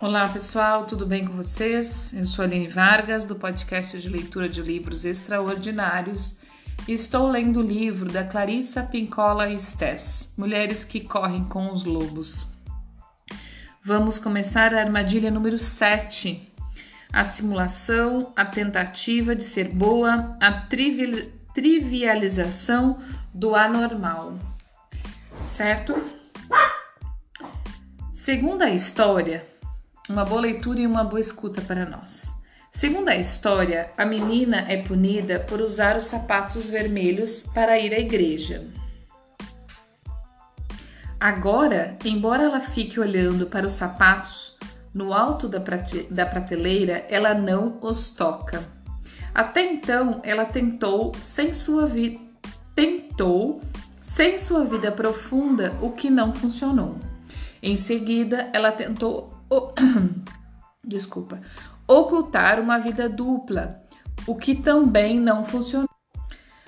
Olá pessoal, tudo bem com vocês? Eu sou Aline Vargas, do podcast de leitura de livros extraordinários e estou lendo o livro da Clarissa Pincola Stess, Mulheres que Correm com os Lobos. Vamos começar a armadilha número 7. A simulação, a tentativa de ser boa, a trivialização do anormal. Certo? Segundo a história, uma boa leitura e uma boa escuta para nós. Segundo a história, a menina é punida por usar os sapatos vermelhos para ir à igreja. Agora, embora ela fique olhando para os sapatos no alto da, prate da prateleira, ela não os toca. Até então, ela tentou sem sua vida tentou sem sua vida profunda o que não funcionou. Em seguida, ela tentou o... desculpa, ocultar uma vida dupla, o que também não funcionou.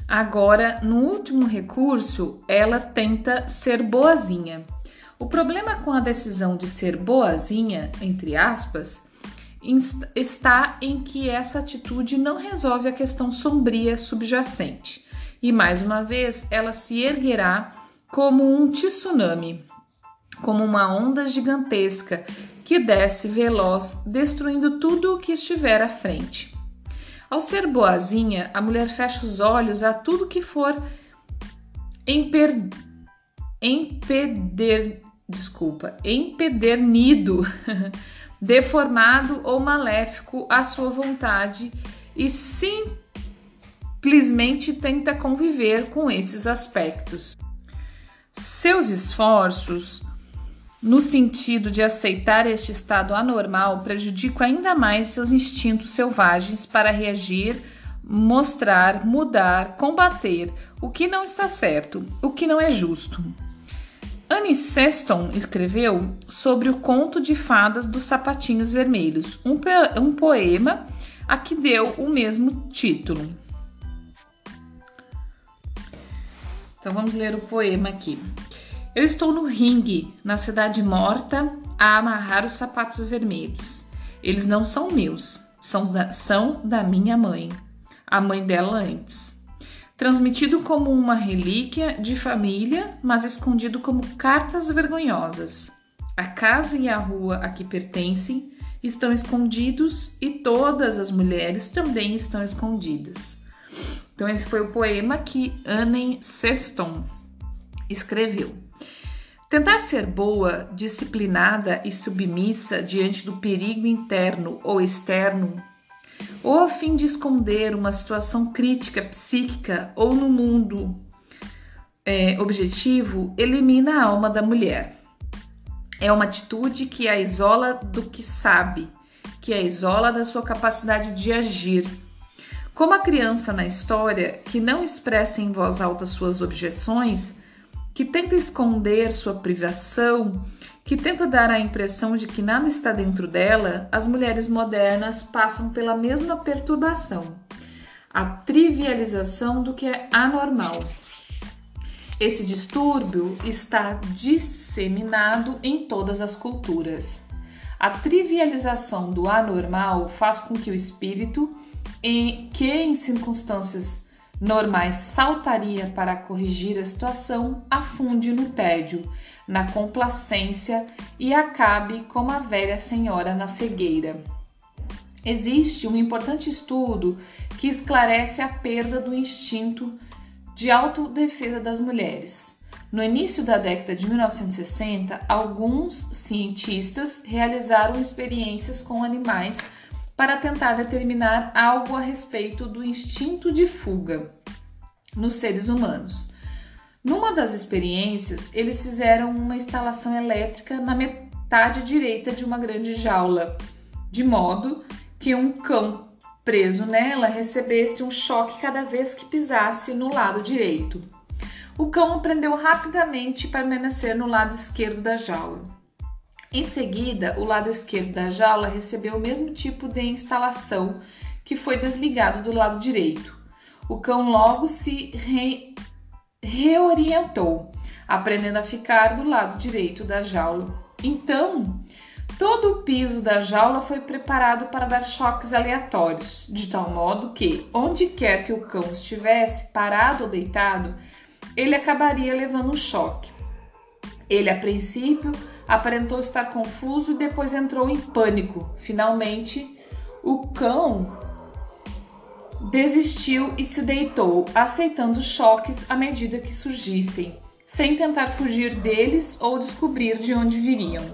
Agora, no último recurso, ela tenta ser boazinha. O problema com a decisão de ser boazinha, entre aspas, está em que essa atitude não resolve a questão sombria subjacente. E mais uma vez, ela se erguerá como um tsunami, como uma onda gigantesca que desce veloz, destruindo tudo o que estiver à frente. Ao ser boazinha, a mulher fecha os olhos a tudo que for emper... empeder... desculpa, empedernido, deformado ou maléfico à sua vontade e simplesmente tenta conviver com esses aspectos. Seus esforços no sentido de aceitar este estado anormal, prejudica ainda mais seus instintos selvagens para reagir, mostrar, mudar, combater o que não está certo, o que não é justo. Annie Sexton escreveu sobre o conto de fadas dos sapatinhos vermelhos, um, um poema a que deu o mesmo título. Então vamos ler o poema aqui. Eu estou no ringue, na cidade morta, a amarrar os sapatos vermelhos. Eles não são meus, são da, são da minha mãe, a mãe dela antes. Transmitido como uma relíquia de família, mas escondido como cartas vergonhosas. A casa e a rua a que pertencem estão escondidos e todas as mulheres também estão escondidas. Então, esse foi o poema que Anne Sexton escreveu. Tentar ser boa, disciplinada e submissa diante do perigo interno ou externo, ou a fim de esconder uma situação crítica psíquica ou no mundo é, objetivo, elimina a alma da mulher. É uma atitude que a isola do que sabe, que a isola da sua capacidade de agir. Como a criança na história que não expressa em voz alta suas objeções, que tenta esconder sua privação, que tenta dar a impressão de que nada está dentro dela, as mulheres modernas passam pela mesma perturbação, a trivialização do que é anormal. Esse distúrbio está disseminado em todas as culturas. A trivialização do anormal faz com que o espírito, em, que em circunstâncias normais saltaria para corrigir a situação, afunde no tédio, na complacência e acabe como a velha senhora na cegueira. Existe um importante estudo que esclarece a perda do instinto de autodefesa das mulheres. No início da década de 1960, alguns cientistas realizaram experiências com animais para tentar determinar algo a respeito do instinto de fuga nos seres humanos. Numa das experiências, eles fizeram uma instalação elétrica na metade direita de uma grande jaula, de modo que um cão preso nela recebesse um choque cada vez que pisasse no lado direito. O cão aprendeu rapidamente a permanecer no lado esquerdo da jaula. Em seguida, o lado esquerdo da jaula recebeu o mesmo tipo de instalação que foi desligado do lado direito. O cão logo se re... reorientou, aprendendo a ficar do lado direito da jaula. Então, Todo o piso da jaula foi preparado para dar choques aleatórios, de tal modo que, onde quer que o cão estivesse, parado ou deitado, ele acabaria levando um choque. Ele, a princípio, aparentou estar confuso e depois entrou em pânico. Finalmente, o cão desistiu e se deitou, aceitando choques à medida que surgissem, sem tentar fugir deles ou descobrir de onde viriam.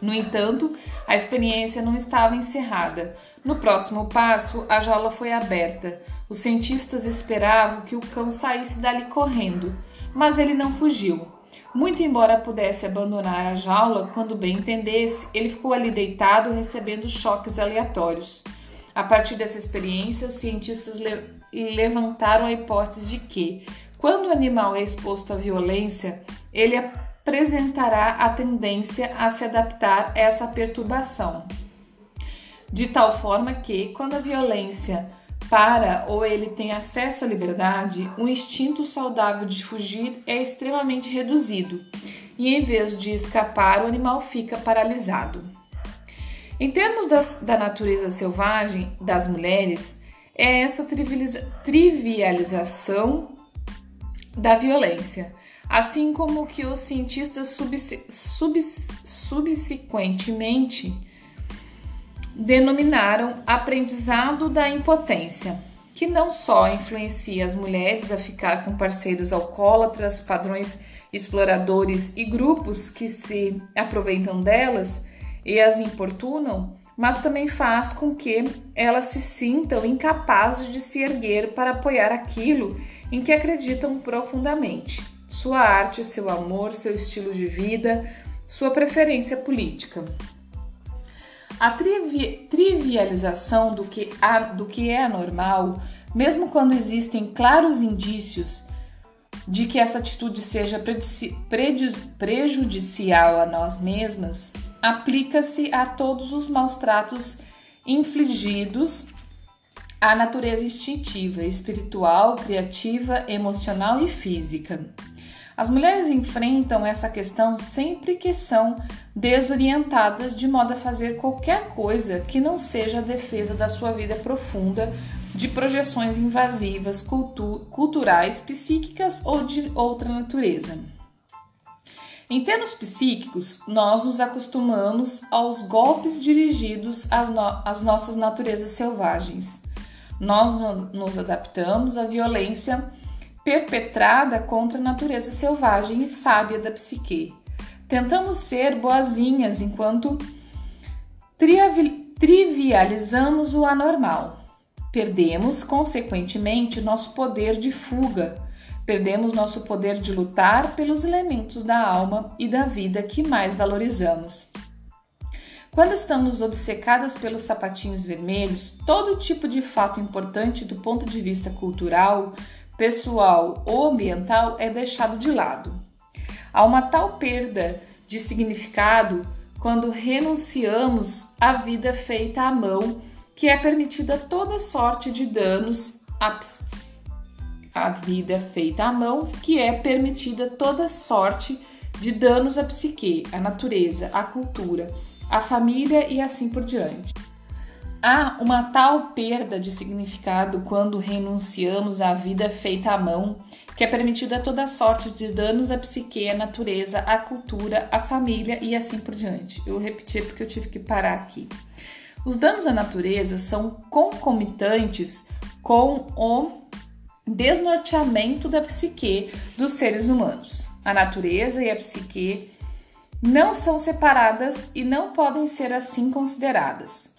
No entanto, a experiência não estava encerrada. No próximo passo, a jaula foi aberta. Os cientistas esperavam que o cão saísse dali correndo, mas ele não fugiu. Muito embora pudesse abandonar a jaula quando bem entendesse, ele ficou ali deitado recebendo choques aleatórios. A partir dessa experiência, os cientistas le levantaram a hipótese de que, quando o animal é exposto à violência, ele apresentará a tendência a se adaptar a essa perturbação. De tal forma que, quando a violência para ou ele tem acesso à liberdade, o instinto saudável de fugir é extremamente reduzido e, em vez de escapar, o animal fica paralisado. Em termos das, da natureza selvagem das mulheres, é essa trivialização da violência, assim como que os cientistas subs, subs, subsequentemente denominaram aprendizado da impotência, que não só influencia as mulheres a ficar com parceiros alcoólatras, padrões exploradores e grupos que se aproveitam delas, e as importunam, mas também faz com que elas se sintam incapazes de se erguer para apoiar aquilo em que acreditam profundamente: sua arte, seu amor, seu estilo de vida, sua preferência política. A trivi trivialização do que, do que é anormal, mesmo quando existem claros indícios de que essa atitude seja prejudicial a nós mesmas, aplica-se a todos os maus tratos infligidos à natureza instintiva, espiritual, criativa, emocional e física. As mulheres enfrentam essa questão sempre que são desorientadas de modo a fazer qualquer coisa que não seja a defesa da sua vida profunda de projeções invasivas, cultu culturais, psíquicas ou de outra natureza. Em termos psíquicos, nós nos acostumamos aos golpes dirigidos às, no às nossas naturezas selvagens. Nós nos adaptamos à violência perpetrada contra a natureza selvagem e sábia da psique. Tentamos ser boazinhas enquanto trivializamos o anormal. Perdemos, consequentemente, nosso poder de fuga Perdemos nosso poder de lutar pelos elementos da alma e da vida que mais valorizamos. Quando estamos obcecadas pelos sapatinhos vermelhos, todo tipo de fato importante do ponto de vista cultural, pessoal ou ambiental é deixado de lado. Há uma tal perda de significado quando renunciamos à vida feita à mão que é permitida toda sorte de danos a vida feita à mão, que é permitida toda sorte de danos à psique, à natureza, à cultura, à família e assim por diante. Há uma tal perda de significado quando renunciamos à vida feita à mão, que é permitida toda sorte de danos à psique, à natureza, à cultura, à família e assim por diante. Eu repeti porque eu tive que parar aqui. Os danos à natureza são concomitantes com o desnorteamento da psique dos seres humanos. A natureza e a psique não são separadas e não podem ser assim consideradas.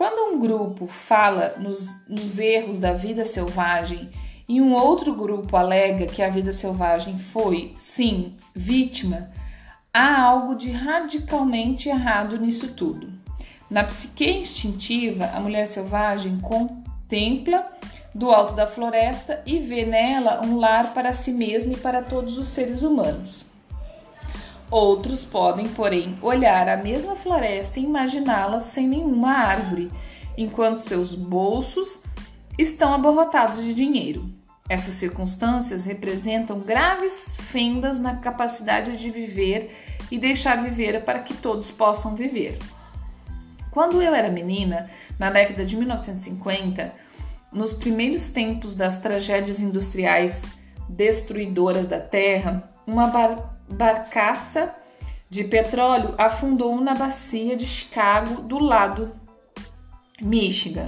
Quando um grupo fala nos, nos erros da vida selvagem e um outro grupo alega que a vida selvagem foi, sim, vítima, há algo de radicalmente errado nisso tudo. Na psique instintiva, a mulher selvagem contempla do alto da floresta e vê nela um lar para si mesma e para todos os seres humanos. Outros podem, porém, olhar a mesma floresta e imaginá-la sem nenhuma árvore, enquanto seus bolsos estão abarrotados de dinheiro. Essas circunstâncias representam graves fendas na capacidade de viver e deixar viver para que todos possam viver. Quando eu era menina, na década de 1950, nos primeiros tempos das tragédias industriais destruidoras da Terra, uma bar barcaça de petróleo afundou na bacia de Chicago do lado Michigan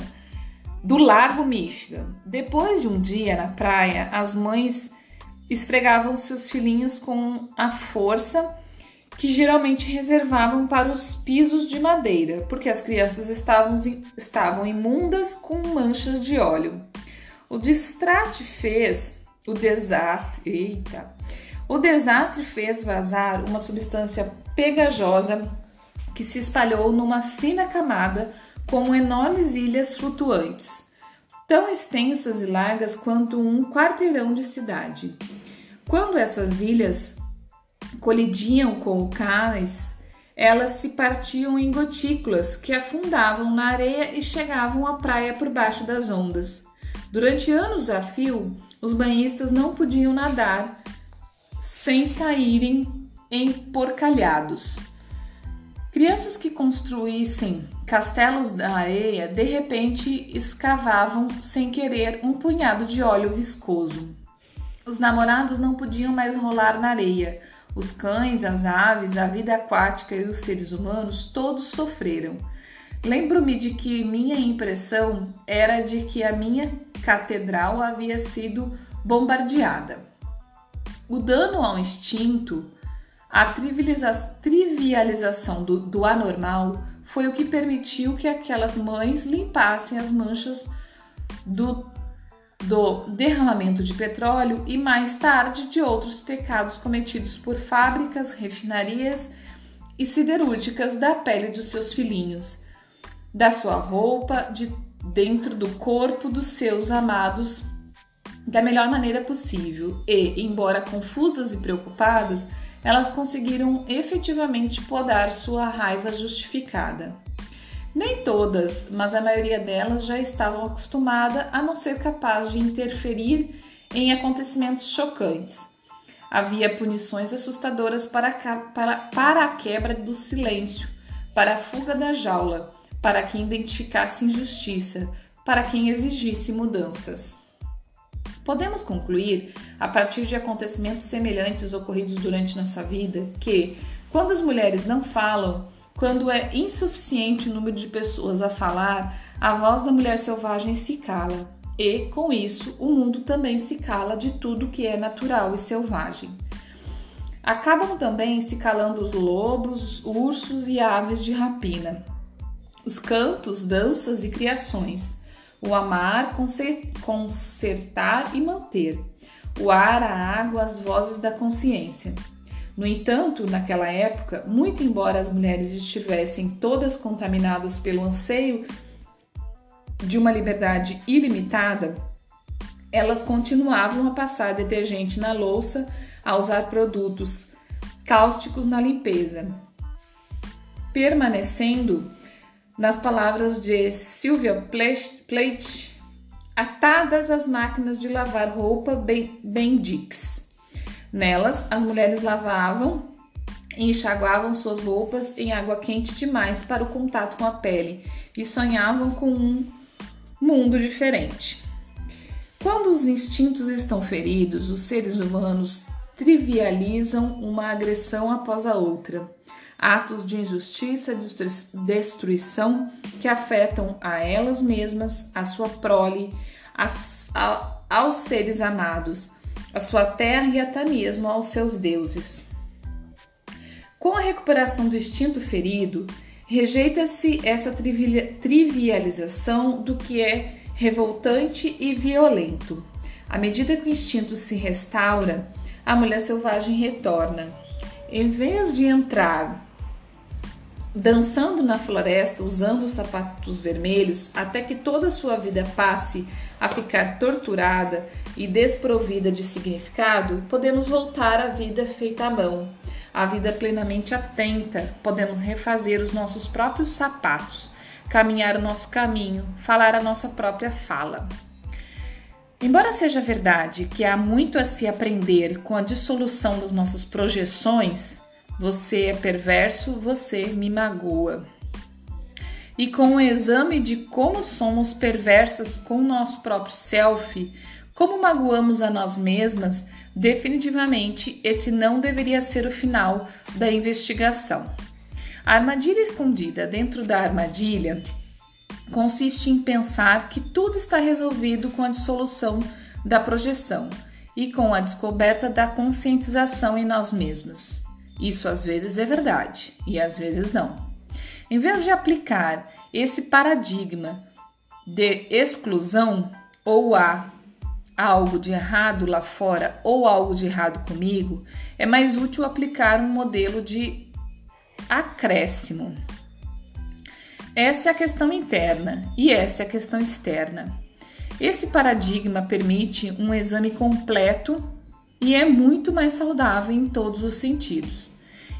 do Lago Michigan. Depois de um dia na praia, as mães esfregavam seus filhinhos com a força que geralmente reservavam para os pisos de madeira, porque as crianças estavam, estavam imundas com manchas de óleo. O distrate fez o desastre. Eita! O desastre fez vazar uma substância pegajosa que se espalhou numa fina camada como enormes ilhas flutuantes, tão extensas e largas quanto um quarteirão de cidade. Quando essas ilhas colidiam com o cais, elas se partiam em gotículas que afundavam na areia e chegavam à praia por baixo das ondas. Durante anos a fio, os banhistas não podiam nadar sem saírem emporcalhados. Crianças que construíssem castelos da areia de repente escavavam sem querer um punhado de óleo viscoso. Os namorados não podiam mais rolar na areia. Os cães, as aves, a vida aquática e os seres humanos todos sofreram. Lembro-me de que minha impressão era de que a minha catedral havia sido bombardeada. O dano ao instinto a trivialização do, do anormal foi o que permitiu que aquelas mães limpassem as manchas do, do derramamento de petróleo e mais tarde de outros pecados cometidos por fábricas, refinarias e siderúrgicas da pele dos seus filhinhos, da sua roupa, de dentro do corpo dos seus amados da melhor maneira possível e, embora confusas e preocupadas, elas conseguiram efetivamente podar sua raiva justificada. Nem todas, mas a maioria delas já estavam acostumadas a não ser capaz de interferir em acontecimentos chocantes. Havia punições assustadoras para para, para a quebra do silêncio, para a fuga da jaula, para quem identificasse injustiça, para quem exigisse mudanças. Podemos concluir, a partir de acontecimentos semelhantes ocorridos durante nossa vida, que, quando as mulheres não falam, quando é insuficiente o número de pessoas a falar, a voz da mulher selvagem se cala, e, com isso, o mundo também se cala de tudo que é natural e selvagem. Acabam também se calando os lobos, ursos e aves de rapina, os cantos, danças e criações o amar, consertar e manter, o ar, a água, as vozes da consciência. No entanto, naquela época, muito embora as mulheres estivessem todas contaminadas pelo anseio de uma liberdade ilimitada, elas continuavam a passar detergente na louça, a usar produtos cáusticos na limpeza, permanecendo nas palavras de Sylvia Plate, atadas às máquinas de lavar roupa Bendix. Nelas, as mulheres lavavam e enxaguavam suas roupas em água quente demais para o contato com a pele e sonhavam com um mundo diferente. Quando os instintos estão feridos, os seres humanos trivializam uma agressão após a outra atos de injustiça destruição que afetam a elas mesmas, a sua prole, as, a, aos seres amados, a sua terra e até mesmo aos seus deuses. Com a recuperação do instinto ferido, rejeita-se essa trivialização do que é revoltante e violento. À medida que o instinto se restaura, a mulher selvagem retorna. Em vez de entrar dançando na floresta usando sapatos vermelhos até que toda a sua vida passe a ficar torturada e desprovida de significado, podemos voltar à vida feita à mão, à vida plenamente atenta, podemos refazer os nossos próprios sapatos, caminhar o nosso caminho, falar a nossa própria fala. Embora seja verdade que há muito a se aprender com a dissolução das nossas projeções, você é perverso, você me magoa. E com o exame de como somos perversas com o nosso próprio self, como magoamos a nós mesmas, definitivamente esse não deveria ser o final da investigação. A armadilha escondida dentro da armadilha consiste em pensar que tudo está resolvido com a dissolução da projeção e com a descoberta da conscientização em nós mesmas. Isso às vezes é verdade e às vezes não. Em vez de aplicar esse paradigma de exclusão ou há algo de errado lá fora ou algo de errado comigo, é mais útil aplicar um modelo de acréscimo. Essa é a questão interna e essa é a questão externa. Esse paradigma permite um exame completo e é muito mais saudável em todos os sentidos.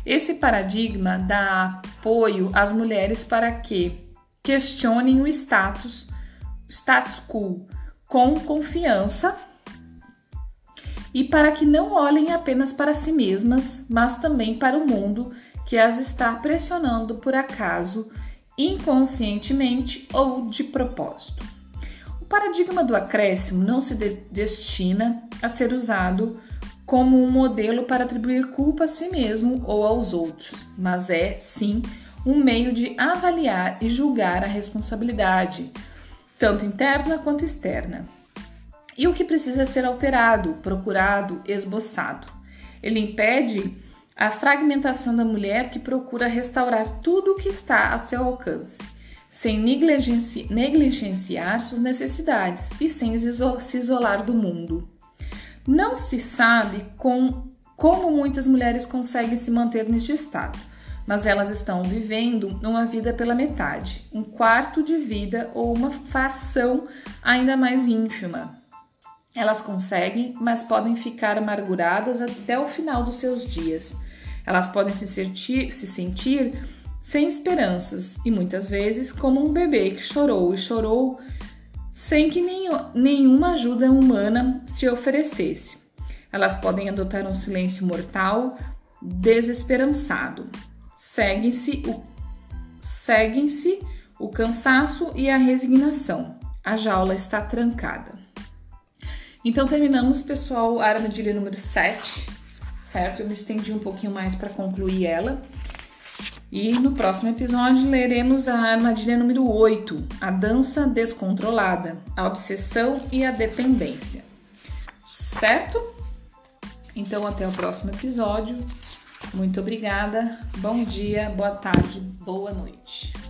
Esse paradigma dá apoio às mulheres para que questionem o status, status quo com confiança e para que não olhem apenas para si mesmas, mas também para o mundo que as está pressionando por acaso, inconscientemente ou de propósito. O paradigma do acréscimo não se de destina a ser usado como um modelo para atribuir culpa a si mesmo ou aos outros, mas é, sim, um meio de avaliar e julgar a responsabilidade, tanto interna quanto externa. E o que precisa ser alterado, procurado, esboçado. Ele impede a fragmentação da mulher que procura restaurar tudo o que está a seu alcance, sem negligenci negligenciar suas necessidades e sem se isolar do mundo. Não se sabe com, como muitas mulheres conseguem se manter neste estado, mas elas estão vivendo uma vida pela metade, um quarto de vida ou uma fração ainda mais ínfima. Elas conseguem, mas podem ficar amarguradas até o final dos seus dias. Elas podem se sentir, se sentir sem esperanças e muitas vezes como um bebê que chorou e chorou sem que nenhuma ajuda humana se oferecesse. Elas podem adotar um silêncio mortal, desesperançado. Seguem-se o, seguem-se o cansaço e a resignação. A jaula está trancada. Então terminamos, pessoal, a armadilha número 7, certo? Eu me estendi um pouquinho mais para concluir ela. E no próximo episódio leremos a armadilha número 8, a dança descontrolada, a obsessão e a dependência. Certo? Então até o próximo episódio. Muito obrigada. Bom dia, boa tarde, boa noite.